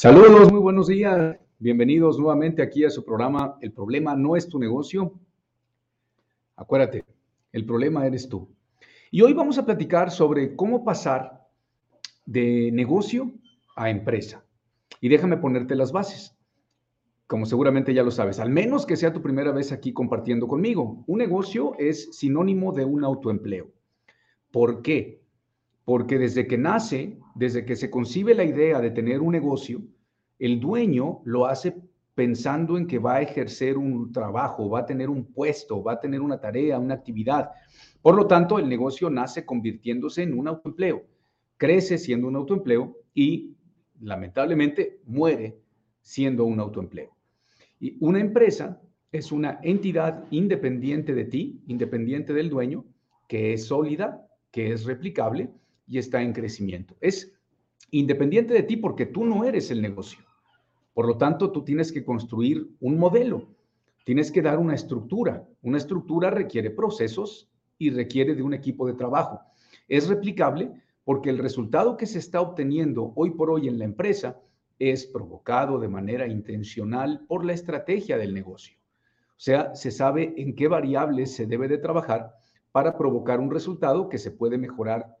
Saludos, muy buenos días. Bienvenidos nuevamente aquí a su programa El problema no es tu negocio. Acuérdate, el problema eres tú. Y hoy vamos a platicar sobre cómo pasar de negocio a empresa. Y déjame ponerte las bases. Como seguramente ya lo sabes, al menos que sea tu primera vez aquí compartiendo conmigo. Un negocio es sinónimo de un autoempleo. ¿Por qué? Porque desde que nace, desde que se concibe la idea de tener un negocio, el dueño lo hace pensando en que va a ejercer un trabajo, va a tener un puesto, va a tener una tarea, una actividad. Por lo tanto, el negocio nace convirtiéndose en un autoempleo, crece siendo un autoempleo y lamentablemente muere siendo un autoempleo. Y una empresa es una entidad independiente de ti, independiente del dueño, que es sólida, que es replicable y está en crecimiento. Es independiente de ti porque tú no eres el negocio. Por lo tanto, tú tienes que construir un modelo, tienes que dar una estructura. Una estructura requiere procesos y requiere de un equipo de trabajo. Es replicable porque el resultado que se está obteniendo hoy por hoy en la empresa es provocado de manera intencional por la estrategia del negocio. O sea, se sabe en qué variables se debe de trabajar para provocar un resultado que se puede mejorar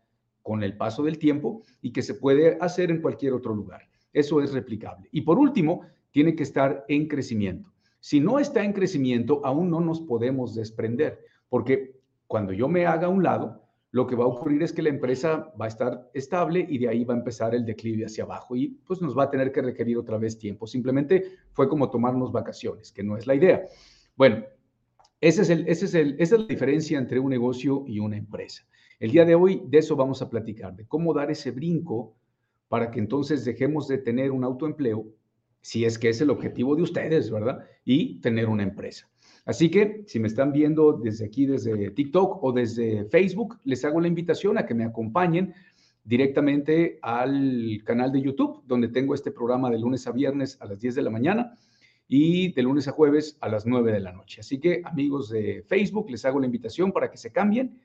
con el paso del tiempo y que se puede hacer en cualquier otro lugar. Eso es replicable. Y por último, tiene que estar en crecimiento. Si no está en crecimiento, aún no nos podemos desprender, porque cuando yo me haga a un lado, lo que va a ocurrir es que la empresa va a estar estable y de ahí va a empezar el declive hacia abajo y pues nos va a tener que requerir otra vez tiempo. Simplemente fue como tomarnos vacaciones, que no es la idea. Bueno, ese es el, ese es el, esa es la diferencia entre un negocio y una empresa. El día de hoy de eso vamos a platicar, de cómo dar ese brinco para que entonces dejemos de tener un autoempleo, si es que es el objetivo de ustedes, ¿verdad? Y tener una empresa. Así que si me están viendo desde aquí, desde TikTok o desde Facebook, les hago la invitación a que me acompañen directamente al canal de YouTube, donde tengo este programa de lunes a viernes a las 10 de la mañana y de lunes a jueves a las 9 de la noche. Así que amigos de Facebook, les hago la invitación para que se cambien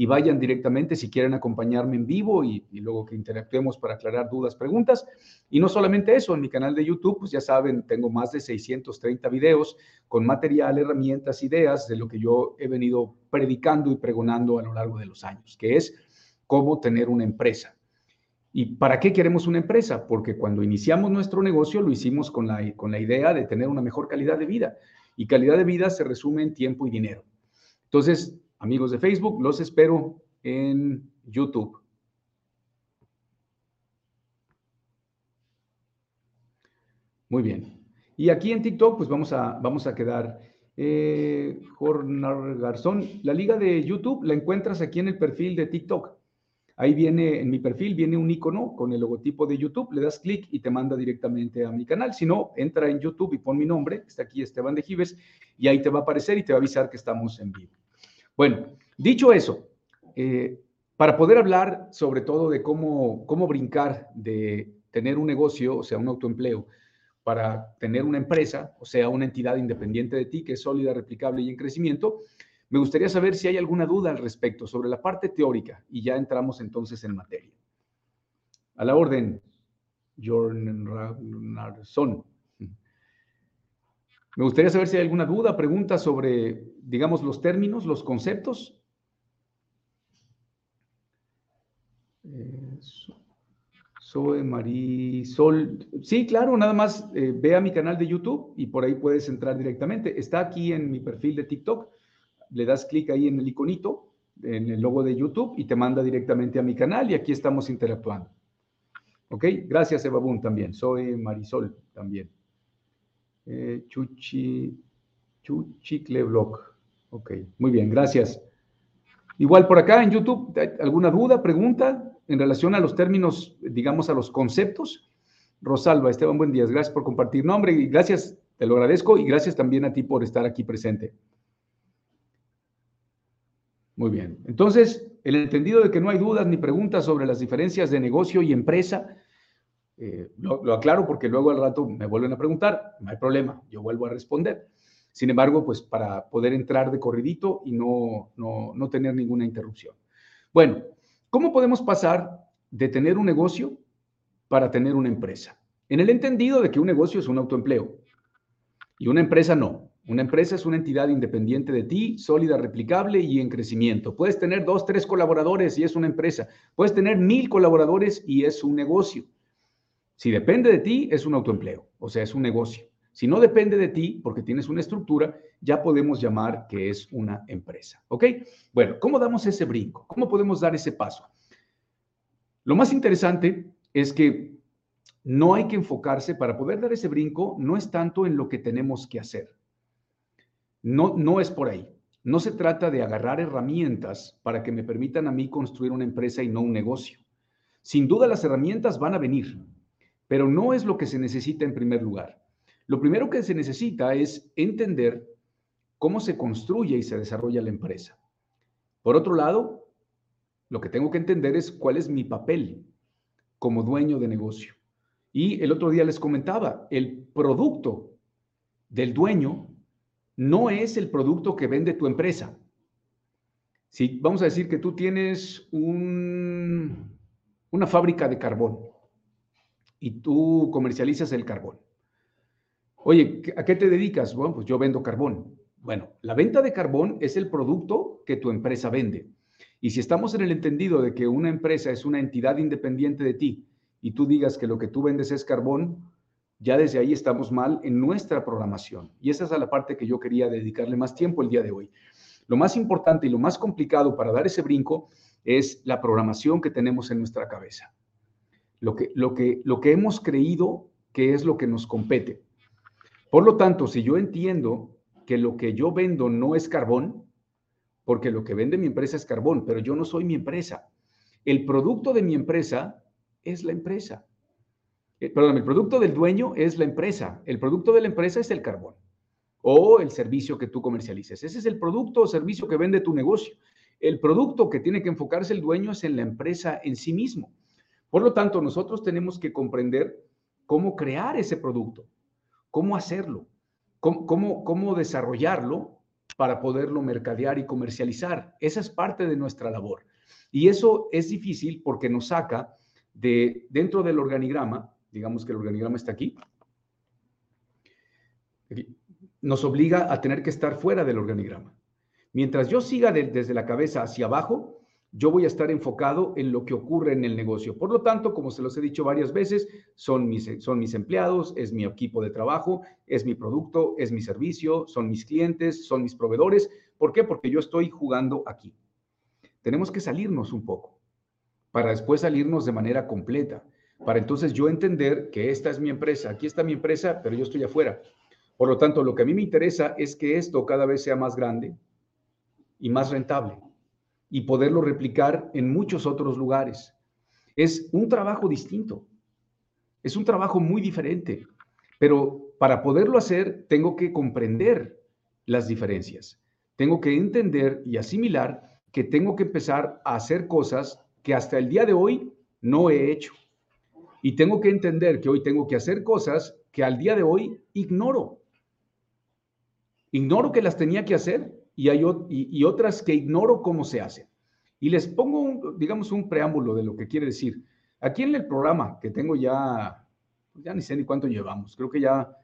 y vayan directamente si quieren acompañarme en vivo y, luego que interactuemos para aclarar dudas, preguntas. Y no solamente eso, en mi canal de YouTube, pues ya saben, tengo más de 630 videos con material, herramientas, ideas de lo que yo he venido predicando y pregonando a lo largo de los años, que es cómo tener una empresa. ¿Y para qué queremos una empresa? Porque cuando iniciamos nuestro negocio lo hicimos con la, con la idea de tener una mejor calidad de vida. Y calidad de vida se resume en tiempo y dinero. Entonces, Amigos de Facebook, los espero en YouTube. Muy bien. Y aquí en TikTok, pues vamos a, vamos a quedar. Eh, Jornar Garzón, la liga de YouTube la encuentras aquí en el perfil de TikTok. Ahí viene, en mi perfil, viene un icono con el logotipo de YouTube, le das clic y te manda directamente a mi canal. Si no, entra en YouTube y pon mi nombre, está aquí Esteban de Gives, y ahí te va a aparecer y te va a avisar que estamos en vivo. Bueno, dicho eso, eh, para poder hablar sobre todo de cómo, cómo brincar de tener un negocio, o sea, un autoempleo, para tener una empresa, o sea, una entidad independiente de ti que es sólida, replicable y en crecimiento, me gustaría saber si hay alguna duda al respecto sobre la parte teórica y ya entramos entonces en materia. A la orden, Son. Me gustaría saber si hay alguna duda, pregunta sobre, digamos, los términos, los conceptos. Soy Marisol. Sí, claro, nada más eh, ve a mi canal de YouTube y por ahí puedes entrar directamente. Está aquí en mi perfil de TikTok. Le das clic ahí en el iconito, en el logo de YouTube y te manda directamente a mi canal y aquí estamos interactuando. ¿Ok? Gracias, Eva también. Soy Marisol también. Eh, Chuchi, Chuchicleblog. Ok, muy bien, gracias. Igual por acá en YouTube, ¿alguna duda, pregunta en relación a los términos, digamos, a los conceptos? Rosalba, Esteban, buen día. Gracias por compartir nombre y gracias, te lo agradezco y gracias también a ti por estar aquí presente. Muy bien. Entonces, el entendido de que no hay dudas ni preguntas sobre las diferencias de negocio y empresa, eh, lo, aclaro porque luego al rato me vuelven a preguntar, no hay problema, yo vuelvo a responder. Sin embargo, pues para poder entrar de corridito y no, no, no tener ninguna interrupción. Bueno, ¿cómo podemos pasar de tener un negocio para tener una empresa? En el entendido de que un negocio es un autoempleo y una empresa no. Una empresa es una entidad independiente de ti, sólida, replicable y en crecimiento. Puedes tener dos, tres colaboradores y es una empresa. Puedes tener mil colaboradores y es un negocio. Si depende de ti, es un autoempleo, o sea, es un negocio. Si no depende de ti, porque tienes una estructura, ya podemos llamar que es una empresa. ¿Ok? Bueno, ¿cómo damos ese brinco? ¿Cómo podemos dar ese paso? Lo más interesante es que no hay que enfocarse para poder dar ese brinco, no es tanto en lo que tenemos que hacer. No, no es por ahí. No se trata de agarrar herramientas para que me permitan a mí construir una empresa y no un negocio. Sin duda las herramientas van a venir, pero no es lo que se necesita en primer lugar. Lo primero que se necesita es entender cómo se construye y se desarrolla la empresa. Por otro lado, lo que tengo que entender es cuál es mi papel como dueño de negocio. Y el otro día les comentaba, el producto del dueño no es el producto que vende tu empresa. Si vamos a decir que tú tienes un, una fábrica de carbón y tú comercializas el carbón. Oye, ¿a qué te dedicas? Bueno, pues yo vendo carbón. Bueno, la venta de carbón es el producto que tu empresa vende. Y si estamos en el entendido de que una empresa es una entidad independiente de ti y tú digas que lo que tú vendes es carbón, ya desde ahí estamos mal en nuestra programación. Y esa es la parte que yo quería dedicarle más tiempo el día de hoy. Lo más importante y lo más complicado para dar ese brinco es la programación que tenemos en nuestra cabeza. Lo que, lo que, lo que hemos creído que es lo que nos compete. Por lo tanto, si yo entiendo que lo que yo vendo no es carbón, porque lo que vende mi empresa es carbón, pero yo no soy mi empresa. El producto de mi empresa es la empresa. Eh, perdón, el producto del dueño es la empresa, el producto de la empresa es el carbón o el servicio que tú comercialices. Ese es el producto o servicio que vende tu negocio. El producto que tiene que enfocarse el dueño es en la empresa en sí mismo. Por lo tanto, nosotros tenemos que comprender cómo crear ese producto, cómo hacerlo, cómo, cómo, desarrollarlo para poderlo mercadear y comercializar. Esa es parte de nuestra labor. Y eso es difícil porque nos saca de dentro del organigrama digamos que el organigrama está aquí, nos obliga a tener que estar fuera del organigrama. Mientras yo siga desde la cabeza hacia abajo, yo voy a estar enfocado en lo que ocurre en el negocio. Por lo tanto, como se los he dicho varias veces, son mis, son mis empleados, es mi equipo de trabajo, es mi producto, es mi servicio, son mis clientes, son mis proveedores. ¿Por qué? Porque yo estoy jugando aquí. Tenemos que salirnos un poco para después salirnos de manera completa para entonces yo entender que esta es mi empresa, aquí está mi empresa, pero yo estoy afuera. Por lo tanto, lo que a mí me interesa es que esto cada vez sea más grande y más rentable y poderlo replicar en muchos otros lugares. Es un trabajo distinto, es un trabajo muy diferente, pero para poderlo hacer tengo que comprender las diferencias, tengo que entender y asimilar que tengo que empezar a hacer cosas que hasta el día de hoy no he hecho. Y tengo que entender que hoy tengo que hacer cosas que al día de hoy ignoro. Ignoro que las tenía que hacer y hay y, otras que ignoro cómo se hacen. Y les pongo, digamos, un preámbulo de lo que quiere decir. Aquí en el programa, que tengo ya, ya ni sé ni cuánto llevamos, creo que ya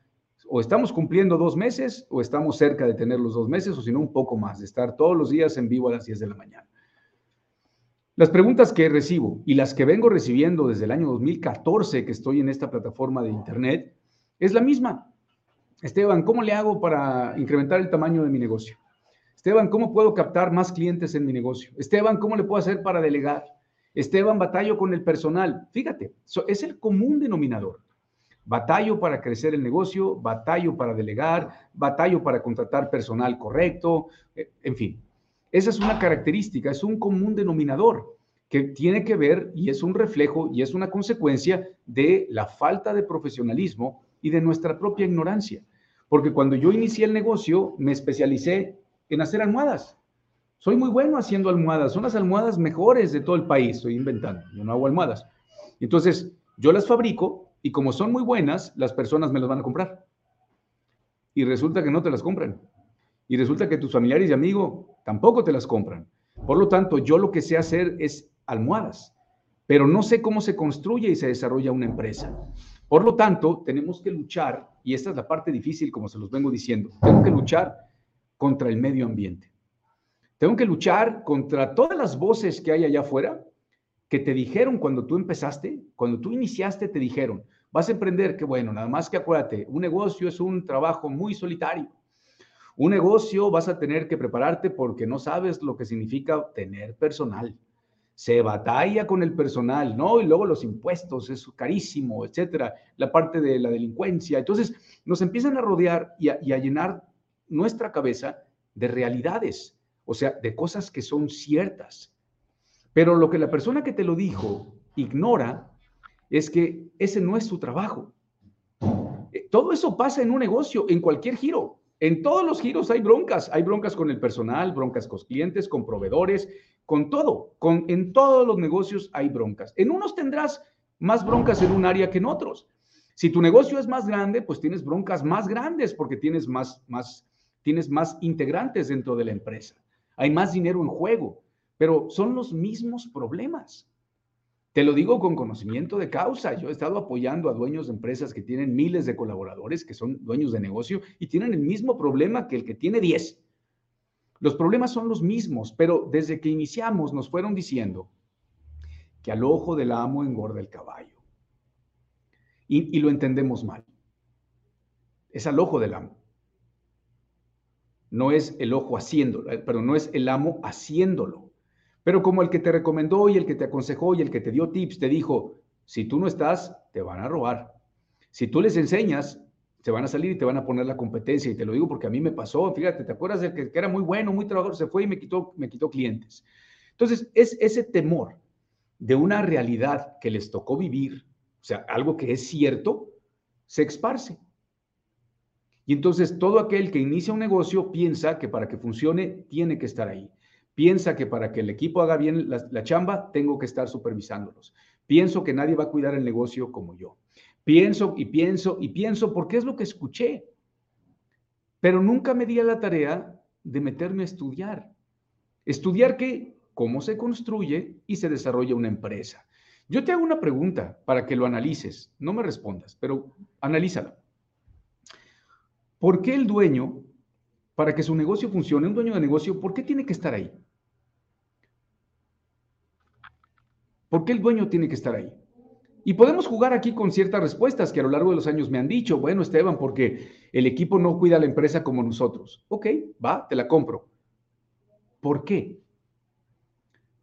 o estamos cumpliendo dos meses o estamos cerca de tener los dos meses o si no un poco más, de estar todos los días en vivo a las 10 de la mañana. Las preguntas que recibo y las que vengo recibiendo desde el año 2014 que estoy en esta plataforma de Internet es la misma. Esteban, ¿cómo le hago para incrementar el tamaño de mi negocio? Esteban, ¿cómo puedo captar más clientes en mi negocio? Esteban, ¿cómo le puedo hacer para delegar? Esteban, batallo con el personal. Fíjate, es el común denominador. Batallo para crecer el negocio, batallo para delegar, batallo para contratar personal correcto, eh, en fin. Esa es una característica, es un común denominador que tiene que ver y es un reflejo y es una consecuencia de la falta de profesionalismo y de nuestra propia ignorancia. Porque cuando yo inicié el negocio, me especialicé en hacer almohadas. Soy muy bueno haciendo almohadas, son las almohadas mejores de todo el país, estoy inventando, yo no hago almohadas. Entonces, yo las fabrico y como son muy buenas, las personas me las van a comprar. Y resulta que no te las compran y resulta que tus familiares y amigos tampoco te las compran. Por lo tanto, yo lo que sé hacer es almohadas, pero no sé cómo se construye y se desarrolla una empresa. Por lo tanto, tenemos que luchar, y esta es la parte difícil, como se los vengo diciendo, tengo que luchar contra el medio ambiente. Tengo que luchar contra todas las voces que hay allá afuera que te dijeron cuando tú empezaste, cuando tú iniciaste, te dijeron, vas a emprender, que bueno, nada más que acuérdate, un negocio es un trabajo muy solitario. Un negocio vas a tener que prepararte porque no sabes lo que significa tener personal. Se batalla con el personal, ¿no? Y luego los impuestos, es carísimo, etcétera, la parte de la delincuencia. Entonces, nos empiezan a rodear y a, y llenar nuestra cabeza de realidades, o sea, de cosas que son ciertas. Pero lo que la persona que te lo dijo ignora es que ese no es su trabajo. Eh, todo eso pasa en un negocio, en cualquier giro. En todos los giros hay broncas. Hay broncas con el personal, broncas con clientes, con proveedores, con todo. En todos los negocios hay broncas. En unos tendrás más broncas en un área que en otros. Si tu negocio es más grande, pues tienes broncas más grandes porque tienes más, más, tienes más integrantes dentro de la empresa. Hay más dinero en juego, pero son los mismos problemas. Te lo digo con conocimiento de causa. Yo he estado apoyando a dueños de empresas que tienen miles de colaboradores, que son dueños de negocio y tienen el mismo problema que el que tiene 10. Los problemas son los mismos, pero desde que iniciamos nos fueron diciendo que al ojo del amo engorda el caballo. Y, y lo entendemos mal. Es al ojo del amo. No es el ojo haciéndolo, eh, pero no es el amo haciéndolo. Pero como el que te recomendó y el que te aconsejó y el que te dio tips te dijo, si tú no estás, te van a robar. Si tú les enseñas, te van a salir y te van a poner la competencia. Y te lo digo porque a mí me pasó, fíjate, ¿te acuerdas del que, era muy bueno, muy trabajador, se fue y me quitó, me quitó clientes? Entonces, es ese temor de una realidad que les tocó vivir, o sea, algo que es cierto, se esparce. Y entonces todo aquel que inicia un negocio piensa que para que funcione tiene que estar ahí. Piensa que para que el equipo haga bien la, chamba, tengo que estar supervisándolos. Pienso que nadie va a cuidar el negocio como yo. Pienso y pienso y pienso porque es lo que escuché. Pero nunca me di a la tarea de meterme a estudiar. Estudiar qué, cómo se construye y se desarrolla una empresa. Yo te hago una pregunta para que lo analices. No me respondas, pero analízalo. ¿Por qué el dueño, para que su negocio funcione, un dueño de negocio, ¿por qué tiene que estar ahí? ¿Por qué el dueño tiene que estar ahí? Y podemos jugar aquí con ciertas respuestas que a lo largo de los años me han dicho, bueno, Esteban, porque el equipo no cuida a la empresa como nosotros. Ok, va, te la compro. ¿Por qué?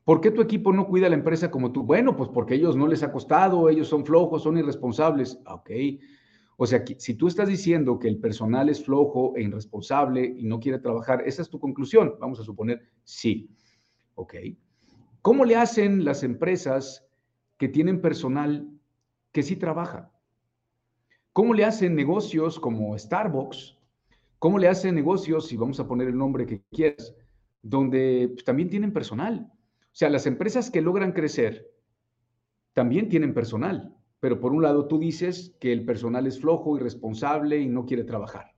¿Por qué tu equipo no cuida a la empresa como tú? Bueno, pues porque ellos no les ha costado, ellos son flojos, son irresponsables. Ok, o sea, si tú estás diciendo que el personal es flojo e irresponsable y no quiere trabajar, esa es tu conclusión. Vamos a suponer sí. Ok. ¿Cómo le hacen las empresas que tienen personal que sí trabaja? ¿Cómo le hacen negocios como Starbucks? ¿Cómo le hacen negocios, si vamos a poner el nombre que quieras, donde pues, también tienen personal? O sea, las empresas que logran crecer también tienen personal, pero por un lado tú dices que el personal es flojo, irresponsable y no quiere trabajar.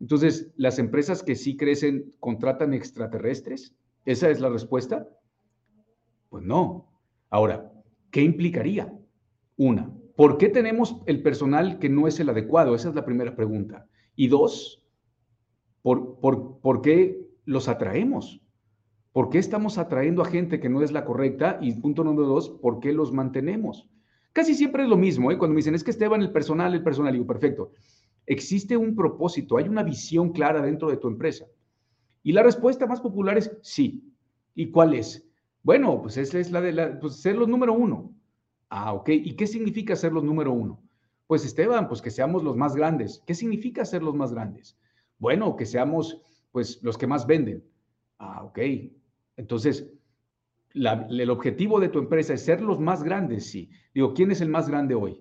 Entonces, ¿las empresas que sí crecen contratan extraterrestres? ¿Esa es la respuesta? Pues no. Ahora, ¿qué implicaría? Una, ¿por qué tenemos el personal que no es el adecuado? Esa es la primera pregunta. Y dos, ¿por, por, qué los atraemos? ¿Por qué estamos atrayendo a gente que no es la correcta? Y punto número dos, ¿por qué los mantenemos? Casi siempre es lo mismo, ¿eh? cuando me dicen, es que Esteban, el personal, el personal, digo, perfecto. Existe un propósito, hay una visión clara dentro de tu empresa. Y la respuesta más popular es sí. ¿Y cuál es? Bueno, pues esa es la de la, pues ser los número uno. Ah, ok. ¿Y qué significa ser los número uno? Pues Esteban, pues que seamos los más grandes. ¿Qué significa ser los más grandes? Bueno, que seamos pues los que más venden. Ah, ok. Entonces, el objetivo de tu empresa es ser los más grandes, sí. Digo, ¿quién es el más grande hoy?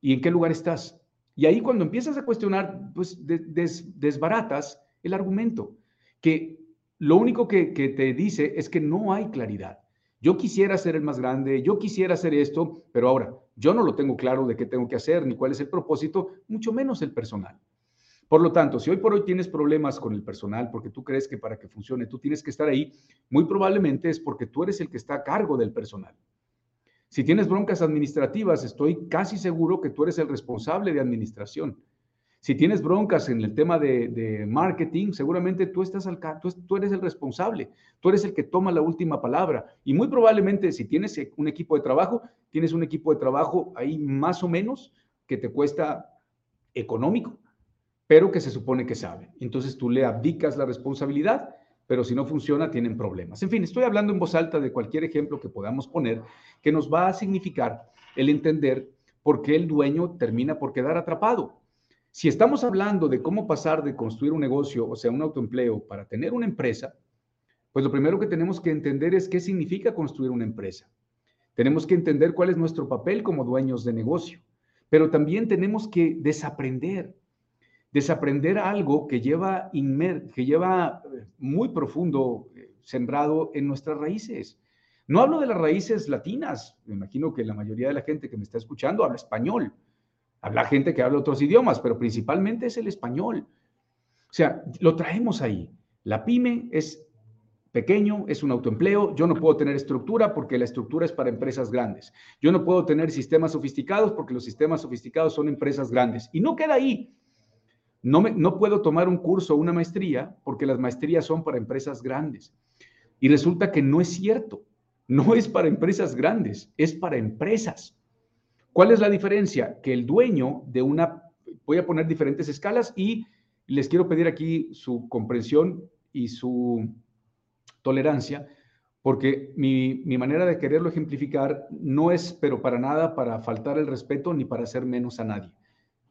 ¿Y en qué lugar estás? Y ahí cuando empiezas a cuestionar, pues desbaratas el argumento, que lo único que, te dice es que no hay claridad. Yo quisiera ser el más grande, yo quisiera hacer esto, pero ahora yo no lo tengo claro de qué tengo que hacer ni cuál es el propósito, mucho menos el personal. Por lo tanto, si hoy por hoy tienes problemas con el personal porque tú crees que para que funcione tú tienes que estar ahí, muy probablemente es porque tú eres el que está a cargo del personal. Si tienes broncas administrativas, estoy casi seguro que tú eres el responsable de administración. Si tienes broncas en el tema de, marketing, seguramente tú, estás al, tú, tú eres el responsable, tú eres el que toma la última palabra. Y muy probablemente si tienes un equipo de trabajo, tienes un equipo de trabajo ahí más o menos que te cuesta económico, pero que se supone que sabe. Entonces tú le abdicas la responsabilidad, pero si no funciona, tienen problemas. En fin, estoy hablando en voz alta de cualquier ejemplo que podamos poner que nos va a significar el entender por qué el dueño termina por quedar atrapado. Si estamos hablando de cómo pasar de construir un negocio, o sea, un autoempleo, para tener una empresa, pues lo primero que tenemos que entender es qué significa construir una empresa. Tenemos que entender cuál es nuestro papel como dueños de negocio, pero también tenemos que desaprender, desaprender algo que lleva, que lleva eh, muy profundo eh, sembrado en nuestras raíces. No hablo de las raíces latinas, me imagino que la mayoría de la gente que me está escuchando habla español, Habla gente que habla otros idiomas, pero principalmente es el español. O sea, lo traemos ahí. La pyme es pequeño, es un autoempleo, yo no puedo tener estructura porque la estructura es para empresas grandes. Yo no puedo tener sistemas sofisticados porque los sistemas sofisticados son empresas grandes. Y no queda ahí. No, me, no puedo tomar un curso o una maestría porque las maestrías son para empresas grandes. Y resulta que no es cierto. No es para empresas grandes, es para empresas. ¿Cuál es la diferencia? Que el dueño de una, voy a poner diferentes escalas y les quiero pedir aquí su comprensión y su tolerancia, porque mi, manera de quererlo ejemplificar no es, pero para nada, para faltar el respeto ni para hacer menos a nadie.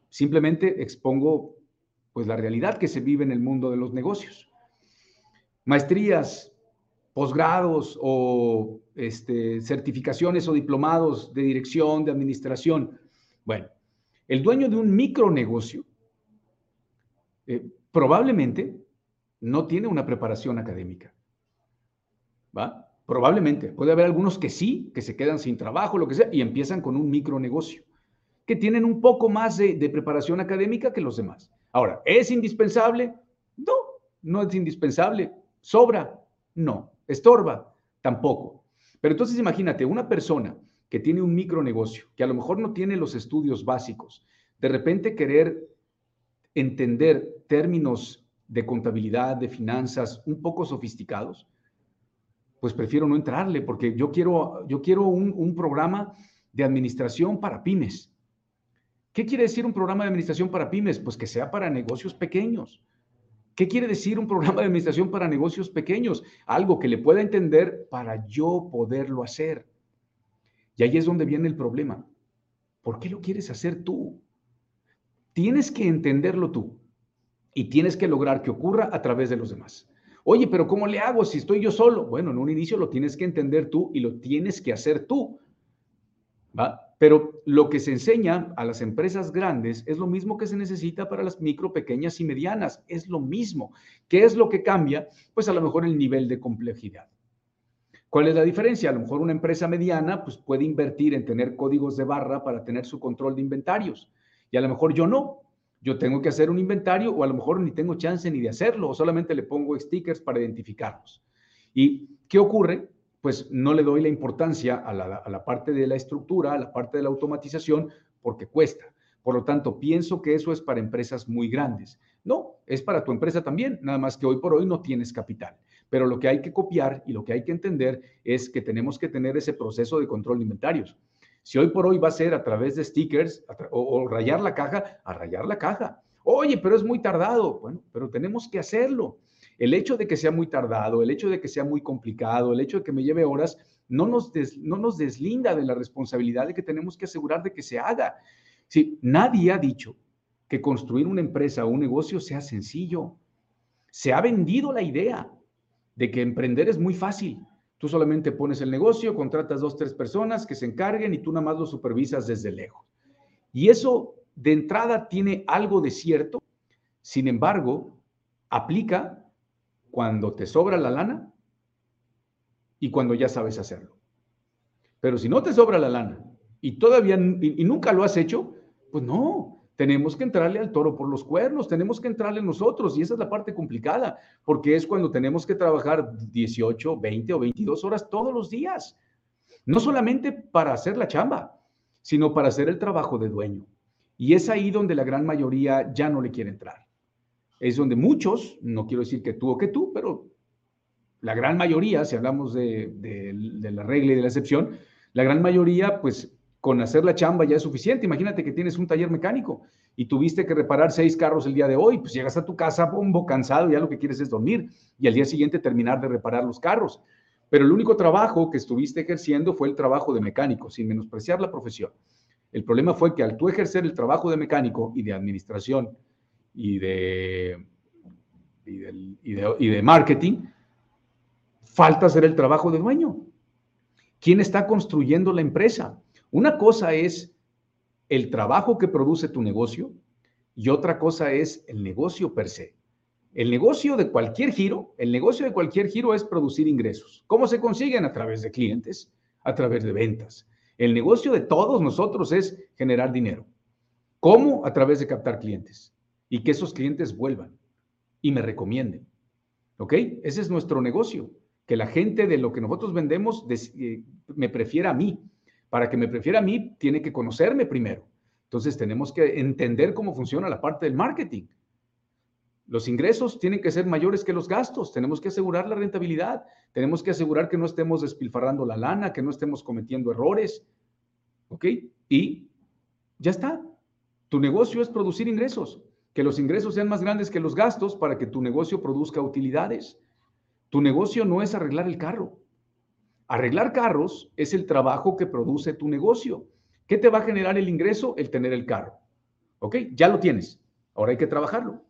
Simplemente expongo pues la realidad que se vive en el mundo de los negocios. Maestrías, posgrados o este, certificaciones o diplomados de dirección, de administración. Bueno, el dueño de un micronegocio eh, probablemente no tiene una preparación académica. ¿Va? Probablemente. Puede haber algunos que sí, que se quedan sin trabajo, lo que sea, y empiezan con un micronegocio, que tienen un poco más de, de preparación académica que los demás. Ahora, ¿es indispensable? No, no es indispensable. ¿Sobra? No. ¿Estorba? Tampoco. Pero entonces imagínate, una persona que tiene un micronegocio, que a lo mejor no tiene los estudios básicos, de repente querer entender términos de contabilidad, de finanzas un poco sofisticados, pues prefiero no entrarle porque yo quiero, yo quiero un, un programa de administración para pymes. ¿Qué quiere decir un programa de administración para pymes? Pues que sea para negocios pequeños, ¿Qué quiere decir un programa de administración para negocios pequeños? Algo que le pueda entender para yo poderlo hacer. Y ahí es donde viene el problema. ¿Por qué lo quieres hacer tú? Tienes que entenderlo tú y tienes que lograr que ocurra a través de los demás. Oye, pero ¿cómo le hago si estoy yo solo? Bueno, en un inicio lo tienes que entender tú y lo tienes que hacer tú. Pero lo que se enseña a las empresas grandes es lo mismo que se necesita para las micro, pequeñas y medianas. Es lo mismo. ¿Qué es lo que cambia? Pues a lo mejor el nivel de complejidad. ¿Cuál es la diferencia? A lo mejor una empresa mediana pues puede invertir en tener códigos de barra para tener su control de inventarios. Y a lo mejor yo no. Yo tengo que hacer un inventario o a lo mejor ni tengo chance ni de hacerlo o solamente le pongo stickers para identificarlos. ¿Y qué ocurre? Pues no le doy la importancia a la, parte de la estructura, a la parte de la automatización, porque cuesta. Por lo tanto, pienso que eso es para empresas muy grandes. No, es para tu empresa también, nada más que hoy por hoy no tienes capital. Pero lo que hay que copiar y lo que hay que entender es que tenemos que tener ese proceso de control de inventarios. Si hoy por hoy va a ser a través de stickers o rayar la caja, a rayar la caja. Oye, pero es muy tardado. Bueno, pero tenemos que hacerlo. El hecho de que sea muy tardado, el hecho de que sea muy complicado, el hecho de que me lleve horas, no nos, no nos deslinda de la responsabilidad de que tenemos que asegurar de que se haga. Sí, nadie ha dicho que construir una empresa o un negocio sea sencillo. Se ha vendido la idea de que emprender es muy fácil. Tú solamente pones el negocio, contratas dos, tres personas que se encarguen y tú nada más lo supervisas desde lejos. Y eso de entrada tiene algo de cierto, sin embargo, aplica cuando te sobra la lana y cuando ya sabes hacerlo. Pero si no te sobra la lana y todavía y, nunca lo has hecho, pues no, tenemos que entrarle al toro por los cuernos, tenemos que entrarle nosotros y esa es la parte complicada, porque es cuando tenemos que trabajar 18, 20 o 22 horas todos los días. no solamente para hacer la chamba, sino para hacer el trabajo de dueño. Y es ahí donde la gran mayoría ya no le quiere entrar. Es donde muchos, no quiero decir que tú o que tú, pero la gran mayoría, si hablamos de, la regla y de la excepción, la gran mayoría, pues con hacer la chamba ya es suficiente. Imagínate que tienes un taller mecánico y tuviste que reparar seis carros el día de hoy, pues llegas a tu casa bombo, cansado, ya lo que quieres es dormir y al día siguiente terminar de reparar los carros. Pero el único trabajo que estuviste ejerciendo fue el trabajo de mecánico, sin menospreciar la profesión. El problema fue que al tú ejercer el trabajo de mecánico y de administración y de, y de, y de marketing, falta hacer el trabajo de dueño. ¿Quién está construyendo la empresa? Una cosa es el trabajo que produce tu negocio y otra cosa es el negocio per se. El negocio de cualquier giro, el negocio de cualquier giro es producir ingresos. ¿Cómo se consiguen? A través de clientes, a través de ventas. El negocio de todos nosotros es generar dinero. ¿Cómo? A través de captar clientes y que esos clientes vuelvan y me recomienden. ¿Ok? Ese es nuestro negocio. Que la gente de lo que nosotros vendemos eh, me prefiera a mí para que me prefiera a mí, tiene que conocerme primero. Entonces tenemos que entender cómo funciona la parte del marketing. Los ingresos tienen que ser mayores que los gastos. Tenemos que asegurar la rentabilidad. Tenemos que asegurar que no estemos despilfarrando la lana, que no estemos cometiendo errores. ¿Ok? Y ya está. Tu negocio es producir ingresos. Que los ingresos sean más grandes que los gastos para que tu negocio produzca utilidades. Tu negocio no es arreglar el carro. Arreglar carros es el trabajo que produce tu negocio. ¿Qué te va a generar el ingreso? El tener el carro. ¿Ok? Ya lo tienes. Ahora hay que trabajarlo.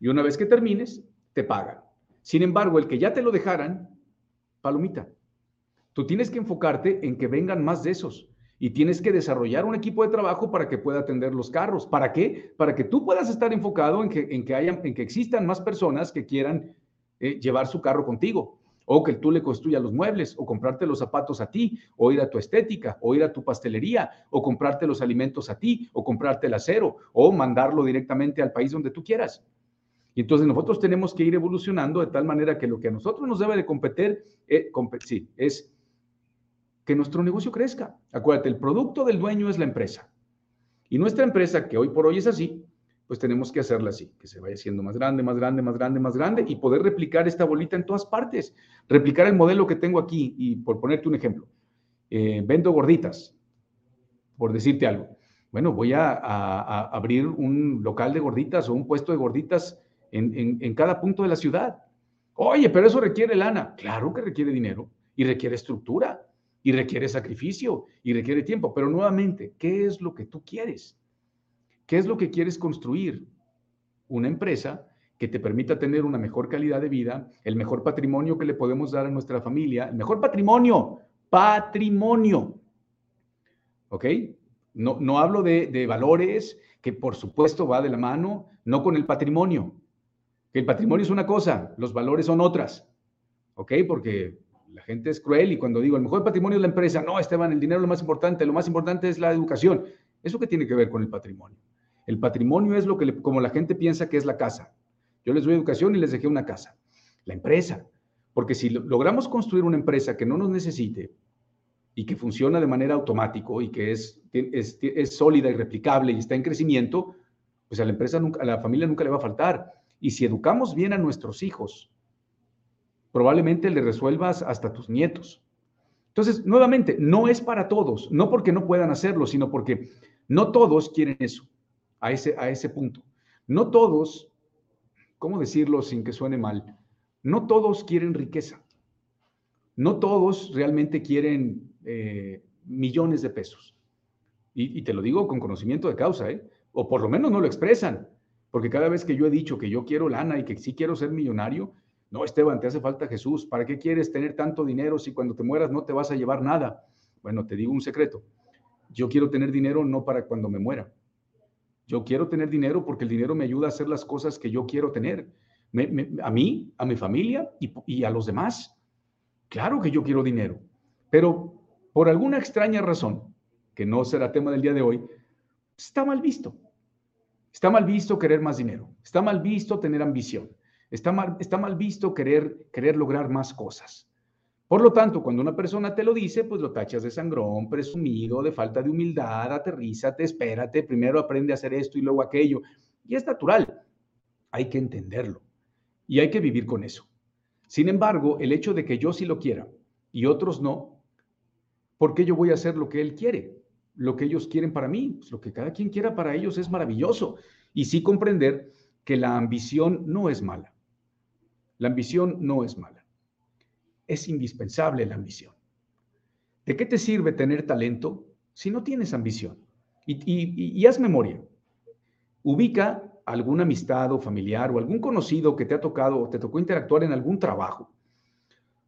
Y una vez que termines, te pagan. Sin embargo, el que ya te lo dejaran, palomita. Tú tienes que enfocarte en que vengan más de esos. Y tienes que desarrollar un equipo de trabajo para que pueda atender los carros. ¿Para qué? Para que tú puedas estar enfocado en que, en que, en que existan más personas que quieran eh, llevar su carro contigo o que tú le construyas los muebles, o comprarte los zapatos a ti, o ir a tu estética, o ir a tu pastelería, o comprarte los alimentos a ti, o comprarte el acero, o mandarlo directamente al país donde tú quieras. Y entonces nosotros tenemos que ir evolucionando de tal manera que lo que a nosotros nos debe de competir, eh, sí, es que nuestro negocio crezca. Acuérdate, el producto del dueño es la empresa. Y nuestra empresa, que hoy por hoy es así, pues tenemos que hacerla así, que se vaya haciendo más grande, más grande, más grande, más grande y poder replicar esta bolita en todas partes. Replicar el modelo que tengo aquí y por ponerte un ejemplo, eh, vendo gorditas, por decirte algo. Bueno, voy a, abrir un local de gorditas o un puesto de gorditas en, en cada punto de la ciudad. Oye, pero eso requiere lana. Claro que requiere dinero y requiere estructura y requiere sacrificio y requiere tiempo. Pero nuevamente, ¿qué es lo que tú quieres? ¿Qué es lo que quieres construir? Una empresa que te permita tener una mejor calidad de vida, el mejor patrimonio que le podemos dar a nuestra familia, el mejor patrimonio, patrimonio. ¿Ok? No, no hablo de, de valores, que por supuesto va de la mano, no con el patrimonio. Que el patrimonio es una cosa, los valores son otras. ¿Ok? Porque la gente es cruel y cuando digo el mejor patrimonio es la empresa, no, Esteban, el dinero es lo más importante, lo más importante es la educación. ¿Eso qué tiene que ver con el patrimonio? El patrimonio es lo que, como la gente piensa que es la casa. Yo les doy educación y les dejé una casa. La empresa. Porque si logramos construir una empresa que no nos necesite y que funciona de manera automática y que es, es, sólida y replicable y está en crecimiento, pues a la empresa, nunca, a la familia nunca le va a faltar. Y si educamos bien a nuestros hijos, probablemente le resuelvas hasta tus nietos. Entonces, nuevamente, no es para todos, no porque no puedan hacerlo, sino porque no todos quieren eso a ese, a ese punto. No todos, ¿cómo decirlo sin que suene mal? No todos quieren riqueza. No todos realmente quieren eh, millones de pesos. Y, te lo digo con conocimiento de causa, ¿eh? O por lo menos no lo expresan. Porque cada vez que yo he dicho que yo quiero lana y que sí quiero ser millonario, no, Esteban, te hace falta Jesús. ¿Para qué quieres tener tanto dinero si cuando te mueras no te vas a llevar nada? Bueno, te digo un secreto. Yo quiero tener dinero no para cuando me muera. Yo quiero tener dinero porque el dinero me ayuda a hacer las cosas que yo quiero tener. a mí, a mi familia y, a los demás. Claro que yo quiero dinero, pero por alguna extraña razón, que no será tema del día de hoy, está mal visto. Está mal visto querer más dinero. Está mal visto tener ambición. Está mal, está mal visto querer, querer lograr más cosas. Por lo tanto, cuando una persona te lo dice, pues lo tachas de sangrón, presumido, de falta de humildad, aterrízate, espérate, primero aprende a hacer esto y luego aquello. Y es natural, hay que entenderlo y hay que vivir con eso. Sin embargo, el hecho de que yo sí lo quiera y otros no, ¿por qué yo voy a hacer lo que él quiere? Lo que ellos quieren para mí, pues lo que cada quien quiera para ellos es maravilloso. Y sí comprender que la ambición no es mala. La ambición no es mala es indispensable la ambición. ¿De qué te sirve tener talento si no tienes ambición? Y, haz memoria. Ubica alguna amistad o familiar o algún conocido que te ha tocado o te tocó interactuar en algún trabajo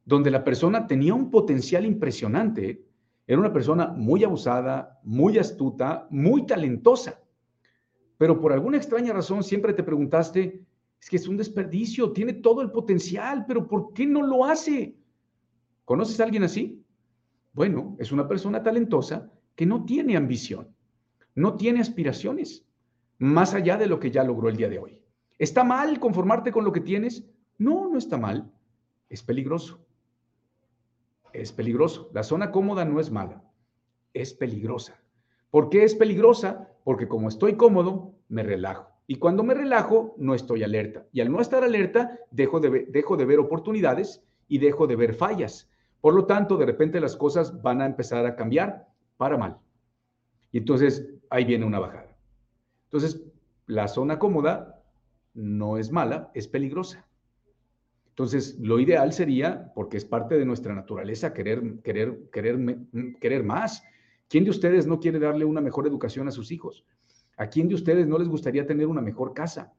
donde la persona tenía un potencial impresionante, era una persona muy abusada, muy astuta, muy talentosa, pero por alguna extraña razón siempre te preguntaste, es que es un desperdicio, tiene todo el potencial, pero ¿por qué no lo hace? ¿Conoces a alguien así? Bueno, es una persona talentosa que no tiene ambición, no tiene aspiraciones, más allá de lo que ya logró el día de hoy. ¿Está mal conformarte con lo que tienes? No, no está mal. Es peligroso. Es peligroso. La zona cómoda no es mala, es peligrosa. ¿Por qué es peligrosa? Porque como estoy cómodo, me relajo. Y cuando me relajo, no estoy alerta. Y al no estar alerta, dejo de, dejo de ver oportunidades y dejo de ver fallas. Por lo tanto, de repente las cosas van a empezar a cambiar para mal. Y entonces ahí viene una bajada. Entonces, la zona cómoda no es mala, es peligrosa. Entonces, lo ideal sería, porque es parte de nuestra naturaleza, querer, querer, querer, querer más. ¿Quién de ustedes no quiere darle una mejor educación a sus hijos? ¿A quién de ustedes no les gustaría tener una mejor casa?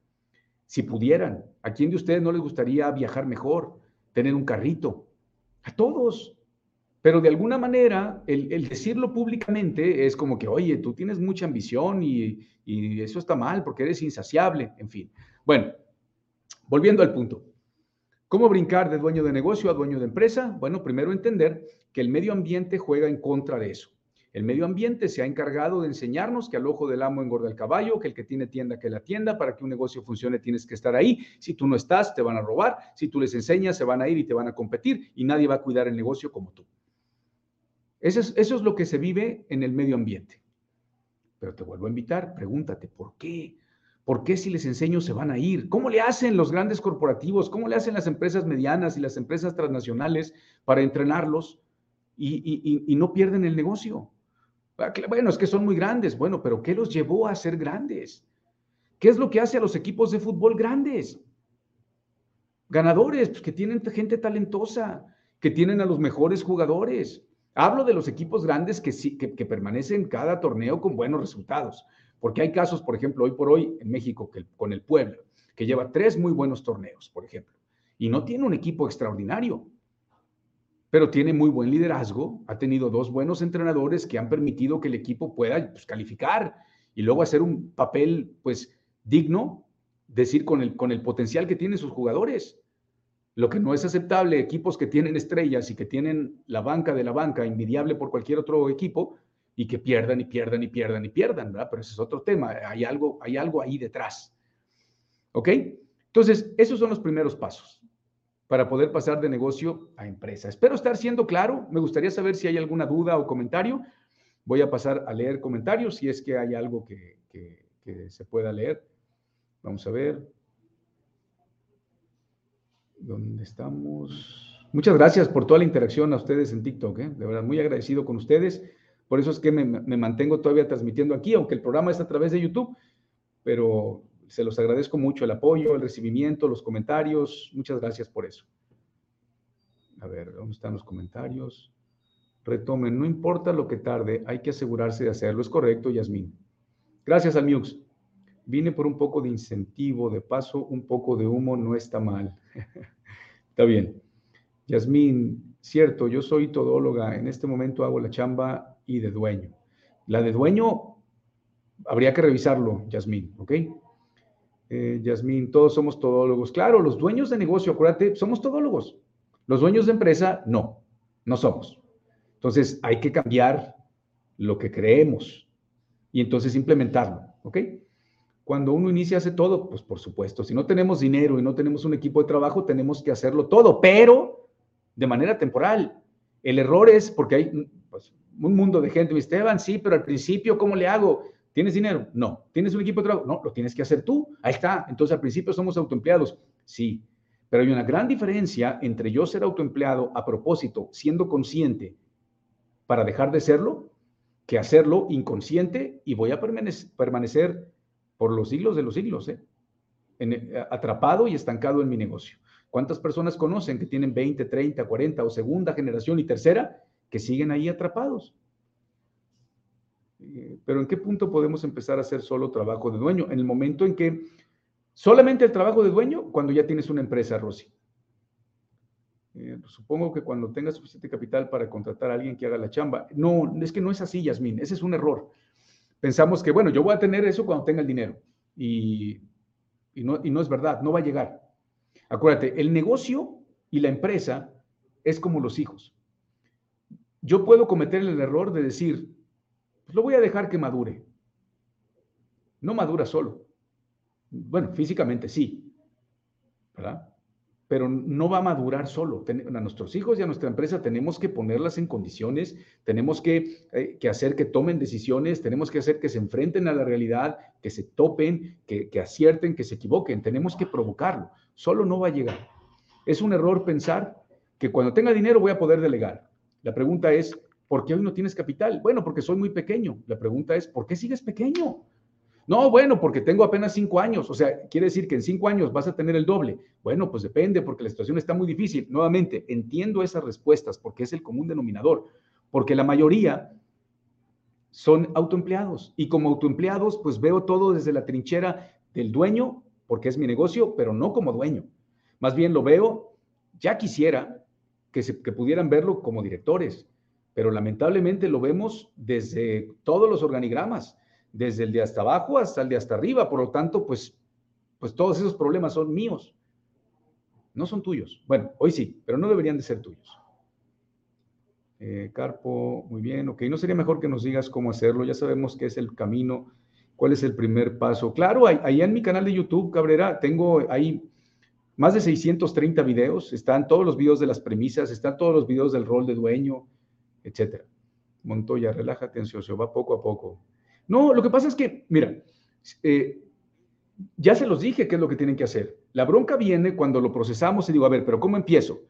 Si pudieran. ¿A quién de ustedes no les gustaría viajar mejor, tener un carrito, a todos. Pero de alguna manera, el, decirlo públicamente es como que, oye, tú tienes mucha ambición y, eso está mal porque eres insaciable, en fin. Bueno, volviendo al punto. ¿Cómo brincar de dueño de negocio a dueño de empresa? Bueno, primero entender que el medio ambiente juega en contra de eso. El medio ambiente se ha encargado de enseñarnos que al ojo del amo engorda el caballo, que el que tiene tienda que la tienda, para que un negocio funcione tienes que estar ahí. Si tú no estás, te van a robar. Si tú les enseñas, se van a ir y te van a competir y nadie va a cuidar el negocio como tú. Eso es, lo que se vive en el medio ambiente. Pero te vuelvo a invitar, pregúntate, ¿por qué? ¿Por qué si les enseño se van a ir? ¿Cómo le hacen los grandes corporativos? ¿Cómo le hacen las empresas medianas y las empresas transnacionales para entrenarlos y no pierden el negocio? Ah, bueno, es que son muy grandes. Bueno, pero ¿qué los llevó a ser grandes? ¿Qué es lo que hace a los equipos de fútbol grandes? Ganadores, pues que tienen gente talentosa, que tienen a los mejores jugadores. Hablo de los equipos grandes que, sí, que, permanecen cada torneo con buenos resultados. Porque hay casos, por ejemplo, hoy por hoy en México, con el Puebla, que lleva tres muy buenos torneos, por ejemplo, y no tiene un equipo extraordinario pero tiene muy buen liderazgo, ha tenido dos buenos entrenadores que han permitido que el equipo pueda pues, calificar y luego hacer un papel pues digno, decir con el, con el potencial que tienen sus jugadores. Lo que no es aceptable, equipos que tienen estrellas y que tienen la banca de la banca envidiable por cualquier otro equipo y que pierdan y pierdan y pierdan y pierdan, ¿verdad? Pero ese es otro tema, hay algo, hay algo ahí detrás. ¿Ok? Entonces, esos son los primeros pasos para poder pasar de negocio a empresa. Espero estar siendo claro. Me gustaría saber si hay alguna duda o comentario. Voy a pasar a leer comentarios si es que hay algo que, se pueda leer. Vamos a ver. ¿Dónde estamos? Muchas gracias por toda la interacción a ustedes en TikTok. ¿eh? De verdad, muy agradecido con ustedes. Por eso es que me mantengo todavía transmitiendo aquí, aunque el programa es a través de YouTube, pero se los agradezco mucho el apoyo, el recibimiento, los comentarios. Muchas gracias por eso. A ver, ¿dónde están los comentarios? Retomen, no importa lo que tarde, hay que asegurarse de hacerlo. Es correcto, Yasmín. Gracias, Almiux. Vine por un poco de incentivo, de paso, un poco de humo no está mal. está bien. Yasmín, cierto, yo soy todóloga. En este momento hago la chamba y de dueño. La de dueño habría que revisarlo, Yasmín, ¿ok? Eh, Yasmín, todos somos todólogos. Claro, los dueños de negocio, acuérdate, somos todólogos. Los dueños de empresa, no, no somos. Entonces, hay que cambiar lo que creemos y entonces implementarlo, ¿ok? Cuando uno inicia hace todo, pues por supuesto, si no tenemos dinero y no tenemos un equipo de trabajo, tenemos que hacerlo todo, pero de manera temporal. El error es porque hay pues, un mundo de gente. Esteban, sí, pero al principio, ¿cómo le hago? ¿Tienes dinero? No. ¿Tienes un equipo de trabajo? No, lo tienes que hacer tú. Ahí está. Entonces, al principio somos autoempleados. Sí. Pero hay una gran diferencia entre yo ser autoempleado a propósito, siendo consciente para dejar de serlo, que hacerlo inconsciente y voy a permanecer por los siglos de los siglos, ¿eh? Eh, atrapado y estancado en mi negocio. ¿Cuántas personas conocen que tienen 20, 30, 40 o segunda generación y tercera que siguen ahí atrapados? Eh, pero ¿en qué punto podemos empezar a hacer solo trabajo de dueño? En el momento en que solamente el trabajo de dueño, cuando ya tienes una empresa, Rosy. Eh, supongo que cuando tengas suficiente capital para contratar a alguien que haga la chamba. No, es que no es así, Yasmín, ese es un error. Pensamos que, bueno, yo voy a tener eso cuando tenga el dinero. Y, y, no, y no es verdad, no va a llegar. Acuérdate, el negocio y la empresa es como los hijos. Yo puedo cometer el error de decir, pues lo voy a dejar que madure. No madura solo. Bueno, físicamente sí. Pero no va a madurar solo. A nuestros hijos y a nuestra empresa tenemos que ponerlas en condiciones, tenemos que, eh, que hacer que tomen decisiones, tenemos que hacer que se enfrenten a la realidad, que se topen, que, que acierten, que se equivoquen. Tenemos que provocarlo solo no va a llegar. Es un error pensar que cuando tenga dinero voy a poder delegar. La pregunta es, ¿por qué hoy no tienes capital? Bueno, porque soy muy pequeño. La pregunta es, ¿por qué sigues pequeño? No, bueno, porque tengo apenas cinco años. O sea, quiere decir que en cinco años vas a tener el doble. Bueno, pues depende, porque la situación está muy difícil. Nuevamente, entiendo esas respuestas porque es el común denominador. Porque la mayoría son autoempleados. Y como autoempleados, pues veo todo desde la trinchera del dueño porque es mi negocio, pero no como dueño. Más bien lo veo, ya quisiera que, se, que pudieran verlo como directores, pero lamentablemente lo vemos desde todos los organigramas, desde el de hasta abajo hasta el de hasta arriba, por lo tanto, pues, pues todos esos problemas son míos, no son tuyos. Bueno, hoy sí, pero no deberían de ser tuyos. Eh, Carpo, muy bien, ok, ¿no sería mejor que nos digas cómo hacerlo? Ya sabemos que es el camino ¿Cuál es el primer paso? Claro, ahí en mi canal de YouTube, Cabrera, tengo ahí más de 630 videos, están todos los videos de las premisas, están todos los videos del rol de dueño, etcétera. Montoya, relájate, ansioso, va poco a poco. No, lo que pasa es que, mira, eh, ya se los dije qué es lo que tienen que hacer. La bronca viene cuando lo procesamos y digo, a ver, pero ¿cómo empiezo?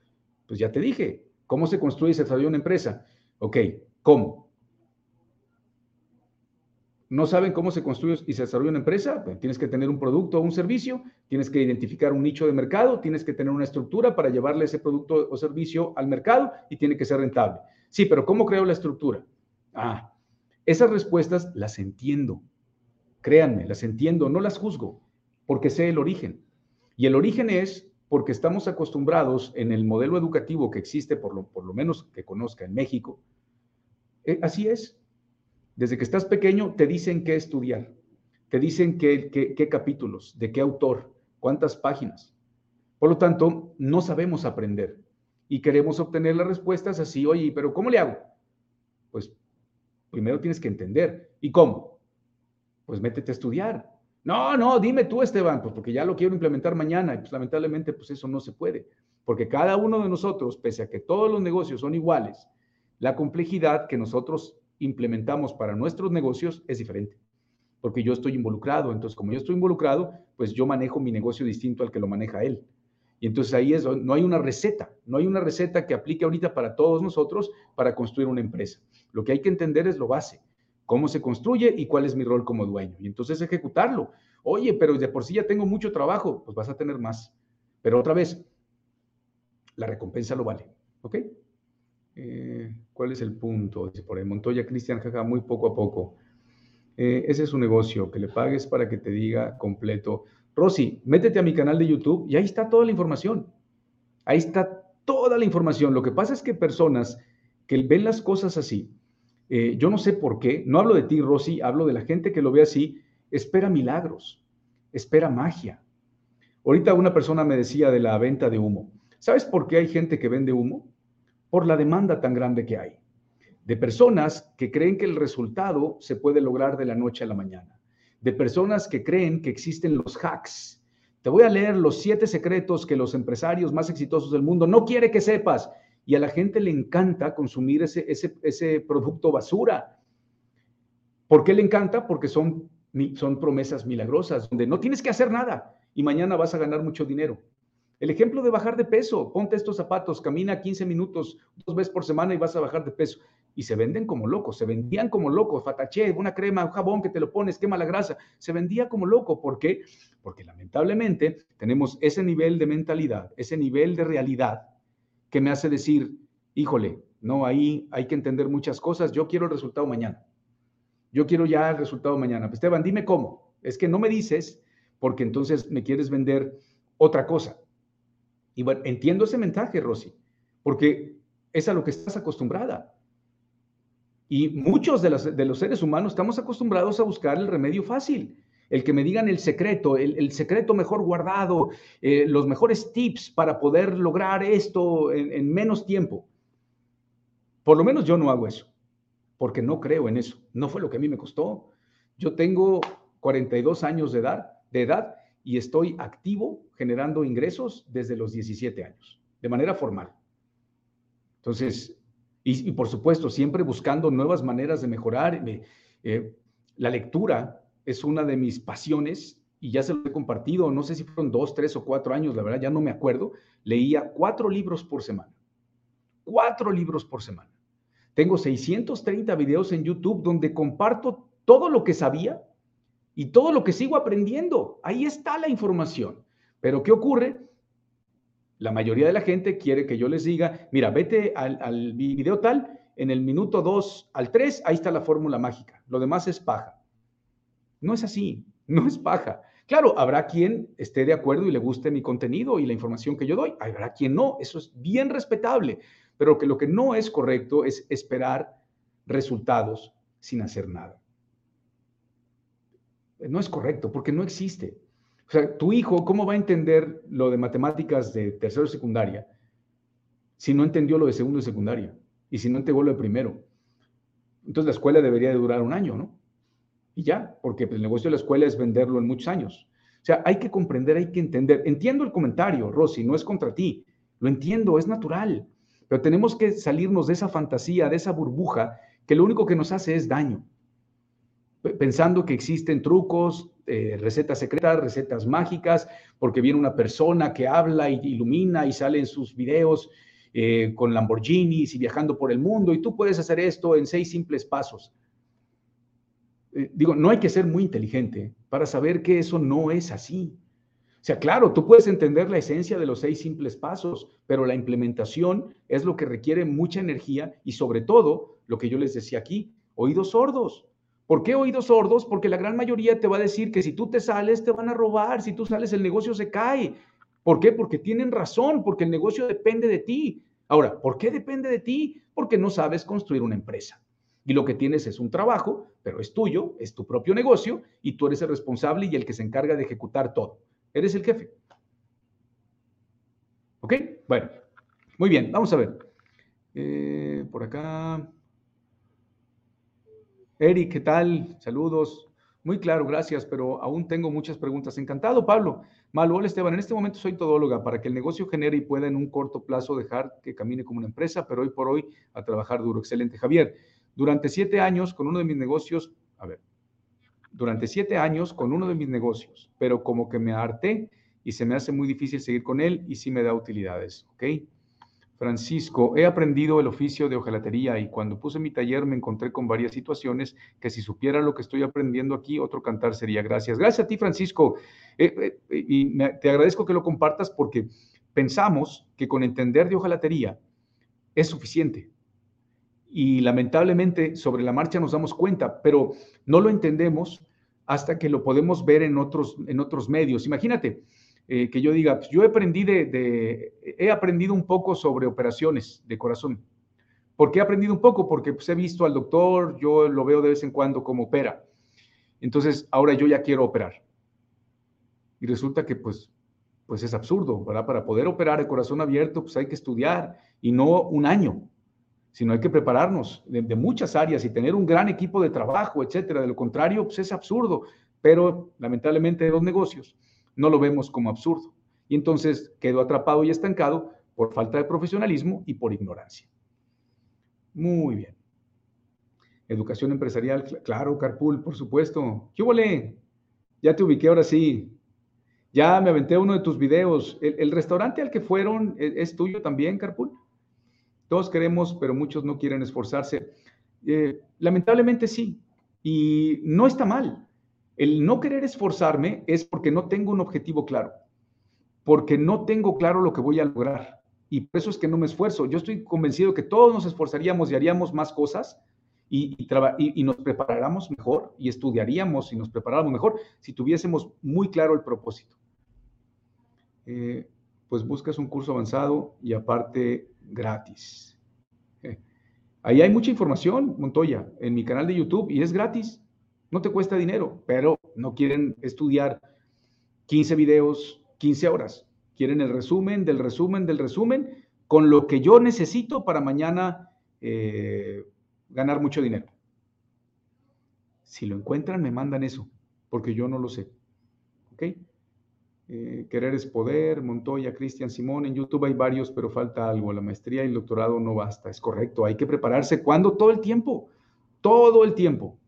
Pues ya te dije, ¿cómo se construye y se desarrolla una empresa? Ok, ¿cómo? no saben cómo se construye y se desarrolla una empresa, pues tienes que tener un producto o un servicio, tienes que identificar un nicho de mercado, tienes que tener una estructura para llevarle ese producto o servicio al mercado y tiene que ser rentable. Sí, pero ¿cómo creo la estructura? Ah, esas respuestas las entiendo. Créanme, las entiendo, no las juzgo, porque sé el origen. Y el origen es porque estamos acostumbrados en el modelo educativo que existe, por lo, por lo menos que conozca en México. Eh, así es, desde que estás pequeño te dicen qué estudiar, te dicen qué, qué, capítulos, de qué autor, cuántas páginas. Por lo tanto, no sabemos aprender y queremos obtener las respuestas así, oye, pero ¿cómo le hago? Pues primero tienes que entender. ¿Y cómo? Pues métete a estudiar. No, no, dime tú, Esteban, pues porque ya lo quiero implementar mañana. Y pues lamentablemente, pues eso no se puede. Porque cada uno de nosotros, pese a que todos los negocios son iguales, la complejidad que nosotros implementamos para nuestros negocios es diferente, porque yo estoy involucrado. Entonces, como yo estoy involucrado, pues yo manejo mi negocio distinto al que lo maneja él. Y entonces ahí es, no hay una receta, no hay una receta que aplique ahorita para todos nosotros para construir una empresa. Lo que hay que entender es lo base, cómo se construye y cuál es mi rol como dueño. Y entonces ejecutarlo. Oye, pero de por sí ya tengo mucho trabajo, pues vas a tener más. Pero otra vez, la recompensa lo vale. ¿Ok? Eh, ¿Cuál es el punto? Dice por ahí, Montoya Cristian, jaja, muy poco a poco. Eh, ese es su negocio, que le pagues para que te diga completo. Rosy, métete a mi canal de YouTube y ahí está toda la información. Ahí está toda la información. Lo que pasa es que personas que ven las cosas así, eh, yo no sé por qué, no hablo de ti, Rosy, hablo de la gente que lo ve así, espera milagros, espera magia. Ahorita una persona me decía de la venta de humo. ¿Sabes por qué hay gente que vende humo? por la demanda tan grande que hay, de personas que creen que el resultado se puede lograr de la noche a la mañana, de personas que creen que existen los hacks. Te voy a leer los siete secretos que los empresarios más exitosos del mundo no quiere que sepas y a la gente le encanta consumir ese, ese, ese producto basura. ¿Por qué le encanta? Porque son, son promesas milagrosas, donde no tienes que hacer nada y mañana vas a ganar mucho dinero. El ejemplo de bajar de peso, ponte estos zapatos, camina 15 minutos dos veces por semana y vas a bajar de peso. Y se venden como locos, se vendían como locos, fataché, una crema, un jabón que te lo pones, quema la grasa, se vendía como loco. ¿Por qué? Porque lamentablemente tenemos ese nivel de mentalidad, ese nivel de realidad que me hace decir, híjole, no, ahí hay que entender muchas cosas, yo quiero el resultado mañana. Yo quiero ya el resultado mañana. Esteban, dime cómo. Es que no me dices porque entonces me quieres vender otra cosa. Y bueno, entiendo ese mensaje, Rosy, porque es a lo que estás acostumbrada. Y muchos de los, de los seres humanos estamos acostumbrados a buscar el remedio fácil, el que me digan el secreto, el, secreto mejor guardado, eh, los mejores tips para poder lograr esto en, en menos tiempo. Por lo menos yo no hago eso, porque no creo en eso. No fue lo que a mí me costó. Yo tengo 42 años de edad, de edad y estoy activo generando ingresos desde los 17 años, de manera formal. Entonces, y, por supuesto, siempre buscando nuevas maneras de mejorar. Eh, la lectura es una de mis pasiones y ya se lo he compartido, no sé si fueron dos, tres o cuatro años, la verdad ya no me acuerdo, leía cuatro libros por semana. Cuatro libros por semana. Tengo 630 videos en YouTube donde comparto todo lo que sabía y todo lo que sigo aprendiendo. Ahí está la información. Pero ¿qué ocurre? La mayoría de la gente quiere que yo les diga, mira, vete al, video tal, en el minuto 2 al 3, ahí está la fórmula mágica. Lo demás es paja. No es así, no es paja. Claro, habrá quien esté de acuerdo y le guste mi contenido y la información que yo doy. Habrá quien no, eso es bien respetable. Pero que lo que no es correcto es esperar resultados sin hacer nada no es correcto porque no existe. O sea, tu hijo, ¿cómo va a entender lo de matemáticas de tercero y secundaria si no entendió lo de segundo y secundaria? Y si no entendió lo de primero. Entonces la escuela debería de durar un año, ¿no? Y ya, porque el negocio de la escuela es venderlo en muchos años. O sea, hay que comprender, hay que entender. Entiendo el comentario, Rosy, no es contra ti. Lo entiendo, es natural. Pero tenemos que salirnos de esa fantasía, de esa burbuja, que lo único que nos hace es daño pensando que existen trucos, eh, recetas secretas, recetas mágicas, porque viene una persona que habla y ilumina y sale en sus videos eh, con Lamborghinis y viajando por el mundo y tú puedes hacer esto en seis simples pasos. Eh, digo, no hay que ser muy inteligente para saber que eso no es así. O sea, claro, tú puedes entender la esencia de los seis simples pasos, pero la implementación es lo que requiere mucha energía y sobre todo, lo que yo les decía aquí, oídos sordos. ¿Por qué oídos sordos? Porque la gran mayoría te va a decir que si tú te sales, te van a robar, si tú sales, el negocio se cae. ¿Por qué? Porque tienen razón, porque el negocio depende de ti. Ahora, ¿por qué depende de ti? Porque no sabes construir una empresa. Y lo que tienes es un trabajo, pero es tuyo, es tu propio negocio y tú eres el responsable y el que se encarga de ejecutar todo. Eres el jefe. ¿Ok? Bueno, muy bien, vamos a ver. Eh, por acá. Eric, ¿qué tal? Saludos. Muy claro, gracias, pero aún tengo muchas preguntas. Encantado, Pablo. Malo, hola Esteban, en este momento soy todóloga para que el negocio genere y pueda en un corto plazo dejar que camine como una empresa, pero hoy por hoy a trabajar duro. Excelente, Javier. Durante siete años con uno de mis negocios, a ver, durante siete años con uno de mis negocios, pero como que me harté y se me hace muy difícil seguir con él y sí me da utilidades, ¿ok? Francisco, he aprendido el oficio de hojalatería y cuando puse mi taller me encontré con varias situaciones que si supiera lo que estoy aprendiendo aquí, otro cantar sería gracias. Gracias a ti, Francisco. Eh, eh, y te agradezco que lo compartas porque pensamos que con entender de hojalatería es suficiente. Y lamentablemente sobre la marcha nos damos cuenta, pero no lo entendemos hasta que lo podemos ver en otros, en otros medios. Imagínate, eh, que yo diga, pues, yo he aprendido, de, he aprendido un poco sobre operaciones de corazón. ¿Por qué he aprendido un poco? Porque pues, he visto al doctor, yo lo veo de vez en cuando como opera. Entonces, ahora yo ya quiero operar. Y resulta que pues, pues es absurdo, ¿verdad? Para poder operar el corazón abierto, pues hay que estudiar y no un año, sino hay que prepararnos de, de muchas áreas y tener un gran equipo de trabajo, etcétera. De lo contrario, pues es absurdo. Pero lamentablemente los negocios no lo vemos como absurdo. Y entonces quedo atrapado y estancado por falta de profesionalismo y por ignorancia. Muy bien. Educación empresarial, claro, Carpool, por supuesto. ¿Qué huele? Ya te ubiqué ahora sí. Ya me aventé uno de tus videos. ¿El, restaurante al que fueron e, es, tuyo también, Carpool? Todos queremos, pero muchos no quieren esforzarse. Eh, lamentablemente sí. Y no está mal. El no querer esforzarme es porque no tengo un objetivo claro, porque no tengo claro lo que voy a lograr. Y por eso es que no me esfuerzo. Yo estoy convencido que todos nos esforzaríamos y haríamos más cosas y, y, nos preparáramos mejor y estudiaríamos y nos preparáramos mejor si tuviésemos muy claro el propósito. Eh, pues buscas un curso avanzado y aparte gratis. Eh, ahí hay mucha información, Montoya, en mi canal de YouTube y es gratis. No te cuesta dinero, pero no quieren estudiar 15 videos, 15 horas. Quieren el resumen del resumen del resumen con lo que yo necesito para mañana eh, ganar mucho dinero. Si lo encuentran, me mandan eso, porque yo no lo sé. ¿Ok? Eh, querer es poder, Montoya, Cristian Simón, en YouTube hay varios, pero falta algo. La maestría y el doctorado no basta, es correcto. Hay que prepararse. ¿Cuándo? Todo el tiempo. Todo el tiempo.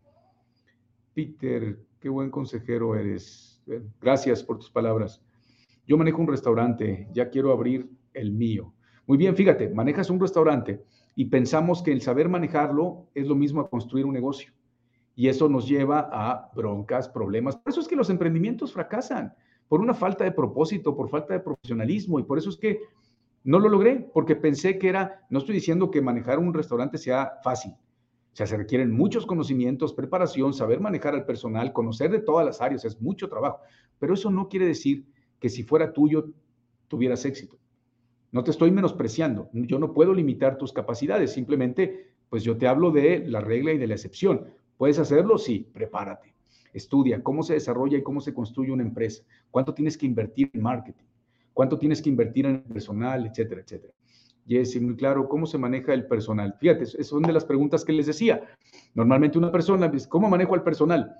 Peter, qué buen consejero eres. Gracias por tus palabras. Yo manejo un restaurante, ya quiero abrir el mío. Muy bien, fíjate, manejas un restaurante y pensamos que el saber manejarlo es lo mismo a construir un negocio. Y eso nos lleva a broncas, problemas. Por eso es que los emprendimientos fracasan, por una falta de propósito, por falta de profesionalismo. Y por eso es que no lo logré, porque pensé que era, no estoy diciendo que manejar un restaurante sea fácil, sea, se requieren muchos conocimientos, preparación, saber manejar al personal, conocer de todas las áreas, es mucho trabajo. Pero eso no quiere decir que si fuera tuyo tuvieras éxito. No te estoy menospreciando. Yo no puedo limitar tus capacidades. Simplemente, pues yo te hablo de la regla y de la excepción. ¿Puedes hacerlo? Sí, prepárate. Estudia cómo se desarrolla y cómo se construye una empresa. ¿Cuánto tienes que invertir en marketing? ¿Cuánto tienes que invertir en personal, etcétera, etcétera? Jesse, muy claro, ¿cómo se maneja el personal? Fíjate, son de las preguntas que les decía. Normalmente una persona, ¿cómo manejo al personal?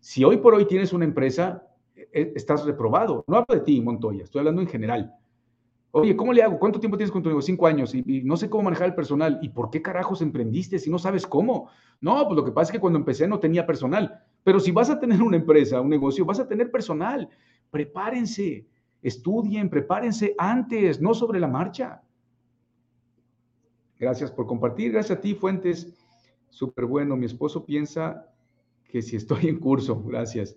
Si hoy por hoy tienes una empresa, e, estás reprobado. No hablo de ti, Montoya, estoy hablando en general. Oye, ¿cómo le hago? ¿Cuánto tiempo tienes con tu negocio? Cinco años y, no sé cómo manejar el personal. ¿Y por qué carajos emprendiste si no sabes cómo? No, pues lo que pasa es que cuando empecé no tenía personal. Pero si vas a tener una empresa, un negocio, vas a tener personal. Prepárense, estudien, prepárense antes, no sobre la marcha. Gracias por compartir. Gracias a ti, Fuentes. Súper bueno. Mi esposo piensa que si estoy en curso. Gracias.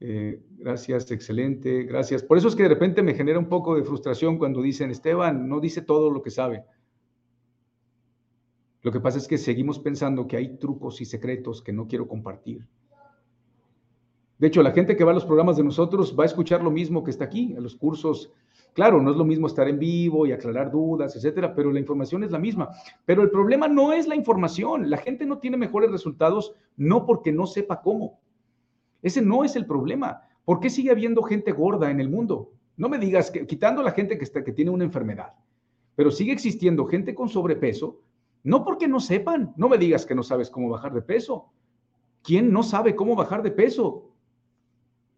Eh, gracias, excelente. Gracias. Por eso es que de repente me genera un poco de frustración cuando dicen, Esteban, no dice todo lo que sabe. Lo que pasa es que seguimos pensando que hay trucos y secretos que no quiero compartir. De hecho, la gente que va a los programas de nosotros va a escuchar lo mismo que está aquí, en los cursos Claro, no es lo mismo estar en vivo y aclarar dudas, etcétera, pero la información es la misma. Pero el problema no es la información. La gente no tiene mejores resultados no porque no sepa cómo. Ese no es el problema. ¿Por qué sigue habiendo gente gorda en el mundo? No me digas que quitando la gente que, que tiene una enfermedad, pero sigue existiendo gente con sobrepeso, no porque no sepan. No me digas que no sabes cómo bajar de peso. ¿Quién no sabe cómo bajar de peso?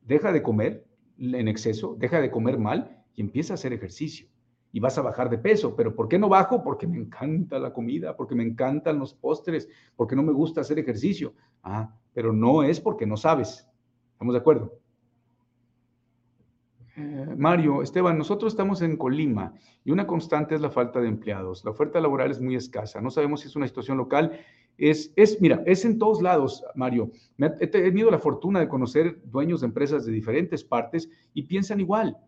Deja de comer en exceso, deja de comer mal y empieza a hacer ejercicio y vas a bajar de peso. Pero ¿por qué no bajo? Porque me encanta la comida, porque me encantan los postres, porque no me gusta hacer ejercicio. Ah, pero no es porque no sabes. ¿Estamos de acuerdo? Eh, Mario, Esteban, nosotros estamos en Colima y una constante es la falta de empleados. La oferta laboral es muy escasa. No sabemos si es una situación local. Es, es mira, es en todos lados, Mario. he tenido la fortuna de conocer dueños de empresas de diferentes partes y piensan igual.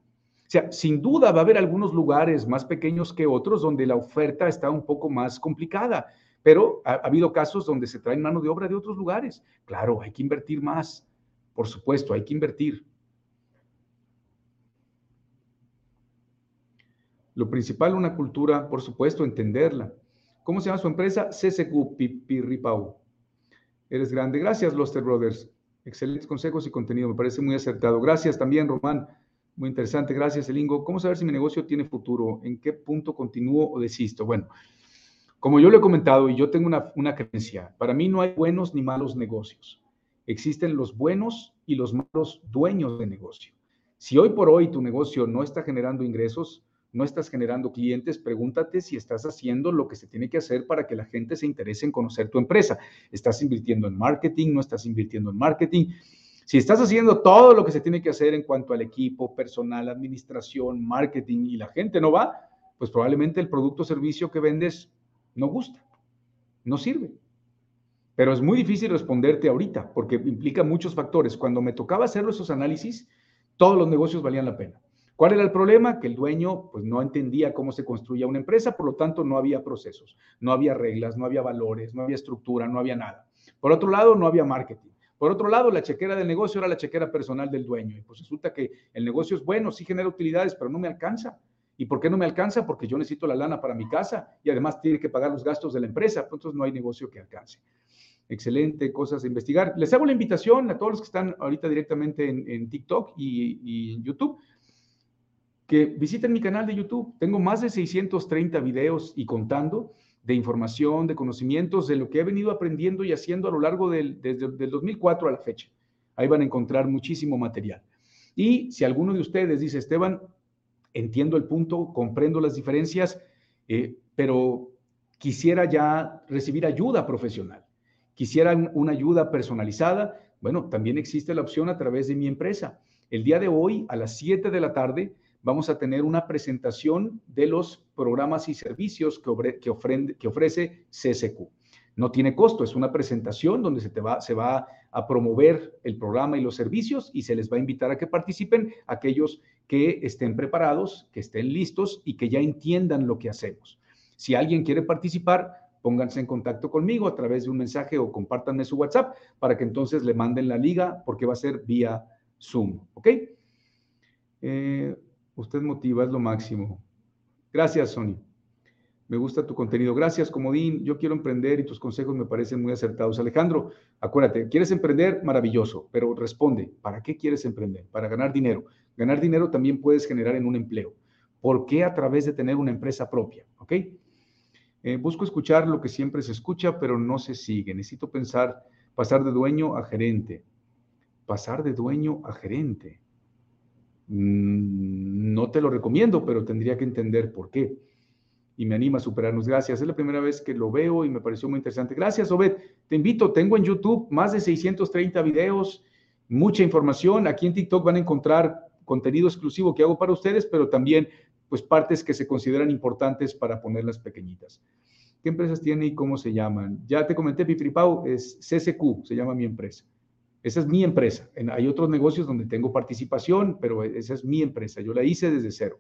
O sea, sin duda va a haber algunos lugares más pequeños que otros donde la oferta está un poco más complicada, pero ha, habido casos donde se traen mano de obra de otros lugares. Claro, hay que invertir más. Por supuesto, hay que invertir. Lo principal, una cultura, por supuesto, entenderla. ¿Cómo se llama su empresa? CCQ Pipiripau. Eres grande. Gracias, Loster Brothers. Excelentes consejos y contenido. Me parece muy acertado. Gracias también, Román. Muy interesante, gracias, Elingo. ¿Cómo saber si mi negocio tiene futuro? ¿En qué punto continúo o desisto? Bueno, como yo lo he comentado y yo tengo una, una creencia, para mí no hay buenos ni malos negocios. Existen los buenos y los malos dueños de negocio. Si hoy por hoy tu negocio no está generando ingresos, no estás generando clientes, pregúntate si estás haciendo lo que se tiene que hacer para que la gente se interese en conocer tu empresa. ¿Estás invirtiendo en marketing? ¿No estás invirtiendo en marketing? Si estás haciendo todo lo que se tiene que hacer en cuanto al equipo, personal, administración, marketing y la gente no va, pues probablemente el producto o servicio que vendes no gusta, no sirve. Pero es muy difícil responderte ahorita porque implica muchos factores. Cuando me tocaba hacer esos análisis, todos los negocios valían la pena. ¿Cuál era el problema? Que el dueño pues, no entendía cómo se construía una empresa, por lo tanto no había procesos, no había reglas, no había valores, no había estructura, no había nada. Por otro lado, no había marketing. Por otro lado, la chequera del negocio era la chequera personal del dueño. Y pues resulta que el negocio es bueno, sí genera utilidades, pero no me alcanza. ¿Y por qué no me alcanza? Porque yo necesito la lana para mi casa y además tiene que pagar los gastos de la empresa. Entonces no hay negocio que alcance. Excelente, cosas a investigar. Les hago la invitación a todos los que están ahorita directamente en, TikTok y, y en YouTube que visiten mi canal de YouTube. Tengo más de 630 videos y contando de información, de conocimientos, de lo que he venido aprendiendo y haciendo a lo largo del, desde el 2004 a la fecha. Ahí van a encontrar muchísimo material. Y si alguno de ustedes dice, Esteban, entiendo el punto, comprendo las diferencias, eh, pero quisiera ya recibir ayuda profesional, quisiera una ayuda personalizada, bueno, también existe la opción a través de mi empresa. El día de hoy, a las 7 de la tarde, vamos a tener una presentación de los programas y servicios que, ofrece CSQ. No tiene costo, es una presentación donde se, te va, se va a promover el programa y los servicios y se les va a invitar a que participen aquellos que estén preparados, que estén listos y que ya entiendan lo que hacemos. Si alguien quiere participar, pónganse en contacto conmigo a través de un mensaje o compártanme su WhatsApp para que entonces le manden la liga porque va a ser vía Zoom, ¿ok? Eh, Usted motiva, es lo máximo. Gracias, Sony. Me gusta tu contenido. Gracias, Comodín. Yo quiero emprender y tus consejos me parecen muy acertados. Alejandro, acuérdate, ¿quieres emprender? Maravilloso, pero responde, ¿para qué quieres emprender? Para ganar dinero. Ganar dinero también puedes generar en un empleo. ¿Por qué a través de tener una empresa propia? ¿Ok? Eh, busco escuchar lo que siempre se escucha, pero no se sigue. Necesito pensar, pasar de dueño a gerente. Pasar de dueño a gerente. Mm, no te lo recomiendo, pero tendría que entender por qué. Y me anima a superarnos. Gracias. Es la primera vez que lo veo y me pareció muy interesante. Gracias, Obed. Te invito. Tengo en YouTube más de 630 videos, mucha información. Aquí en TikTok van a encontrar contenido exclusivo que hago para ustedes, pero también pues partes que se consideran importantes para ponerlas pequeñitas. ¿Qué empresas tiene y cómo se llaman? Ya te comenté, Pipiripau, es CCQ, se llama mi empresa. Esa es mi empresa. hay otros negocios donde tengo participación, pero esa es mi empresa. Yo la hice desde cero.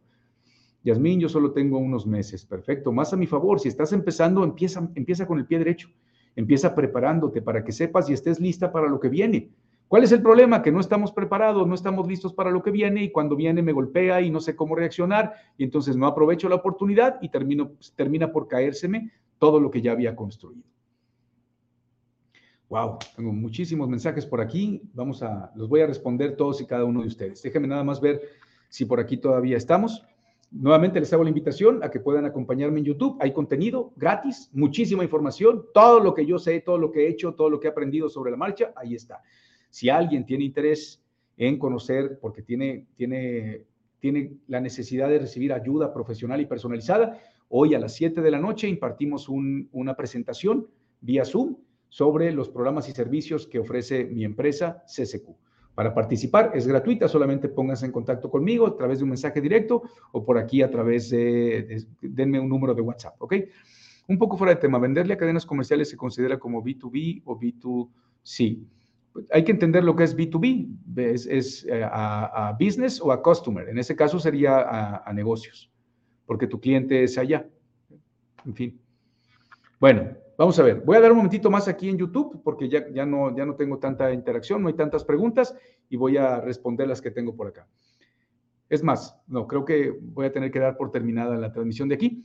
Yasmín, yo solo tengo unos meses. Perfecto. Más a mi favor. Si estás empezando, empieza, empieza con el pie derecho. Empieza preparándote para que sepas y estés lista para lo que viene. ¿Cuál es el problema? Que no estamos preparados, no estamos listos para lo que viene y cuando viene me golpea y no sé cómo reaccionar y entonces no aprovecho la oportunidad y termino, termina por caérseme todo lo que ya había construido. Wow, tengo muchísimos mensajes por aquí. Vamos a, los voy a responder todos y cada uno de ustedes. Déjenme nada más ver si por aquí todavía estamos. Nuevamente les hago la invitación a que puedan acompañarme en YouTube. Hay contenido gratis, muchísima información, todo lo que yo sé, todo lo que he hecho, todo lo que he aprendido sobre la marcha, ahí está. Si alguien tiene interés en conocer, porque tiene, tiene, tiene la necesidad de recibir ayuda profesional y personalizada, hoy a las 7 de la noche impartimos una presentación vía Zoom sobre los programas y servicios que ofrece mi empresa CCQ. Para participar es gratuita, solamente pónganse en contacto conmigo a través de un mensaje directo o por aquí a través de, denme un número de WhatsApp, ¿ok? Un poco fuera de tema, venderle a cadenas comerciales se considera como B2B o B2C. Hay que entender lo que es B2B, es, eh, a, business o a customer. En ese caso sería a, a negocios, porque tu cliente es allá. En fin. Bueno, Vamos a ver, voy a dar un momentito más aquí en YouTube porque ya, ya, no, ya no tengo tanta interacción, no hay tantas preguntas y voy a responder las que tengo por acá. Es más, no, creo que voy a tener que dar por terminada la transmisión de aquí.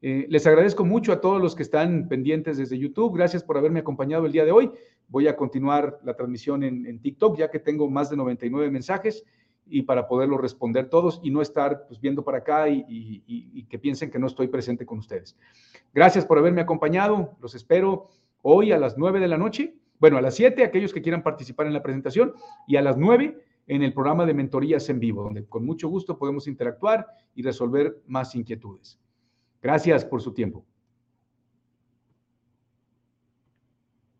Eh, les agradezco mucho a todos los que están pendientes desde YouTube. Gracias por haberme acompañado el día de hoy. Voy a continuar la transmisión en, en TikTok ya que tengo más de 99 mensajes y para poderlo responder todos y no estar pues, viendo para acá y, que piensen que no estoy presente con ustedes. Gracias por haberme acompañado. Los espero hoy a las 9 de la noche. Bueno, a las 7, aquellos que quieran participar en la presentación, y a las 9 en el programa de mentorías en vivo, donde con mucho gusto podemos interactuar y resolver más inquietudes. Gracias por su tiempo.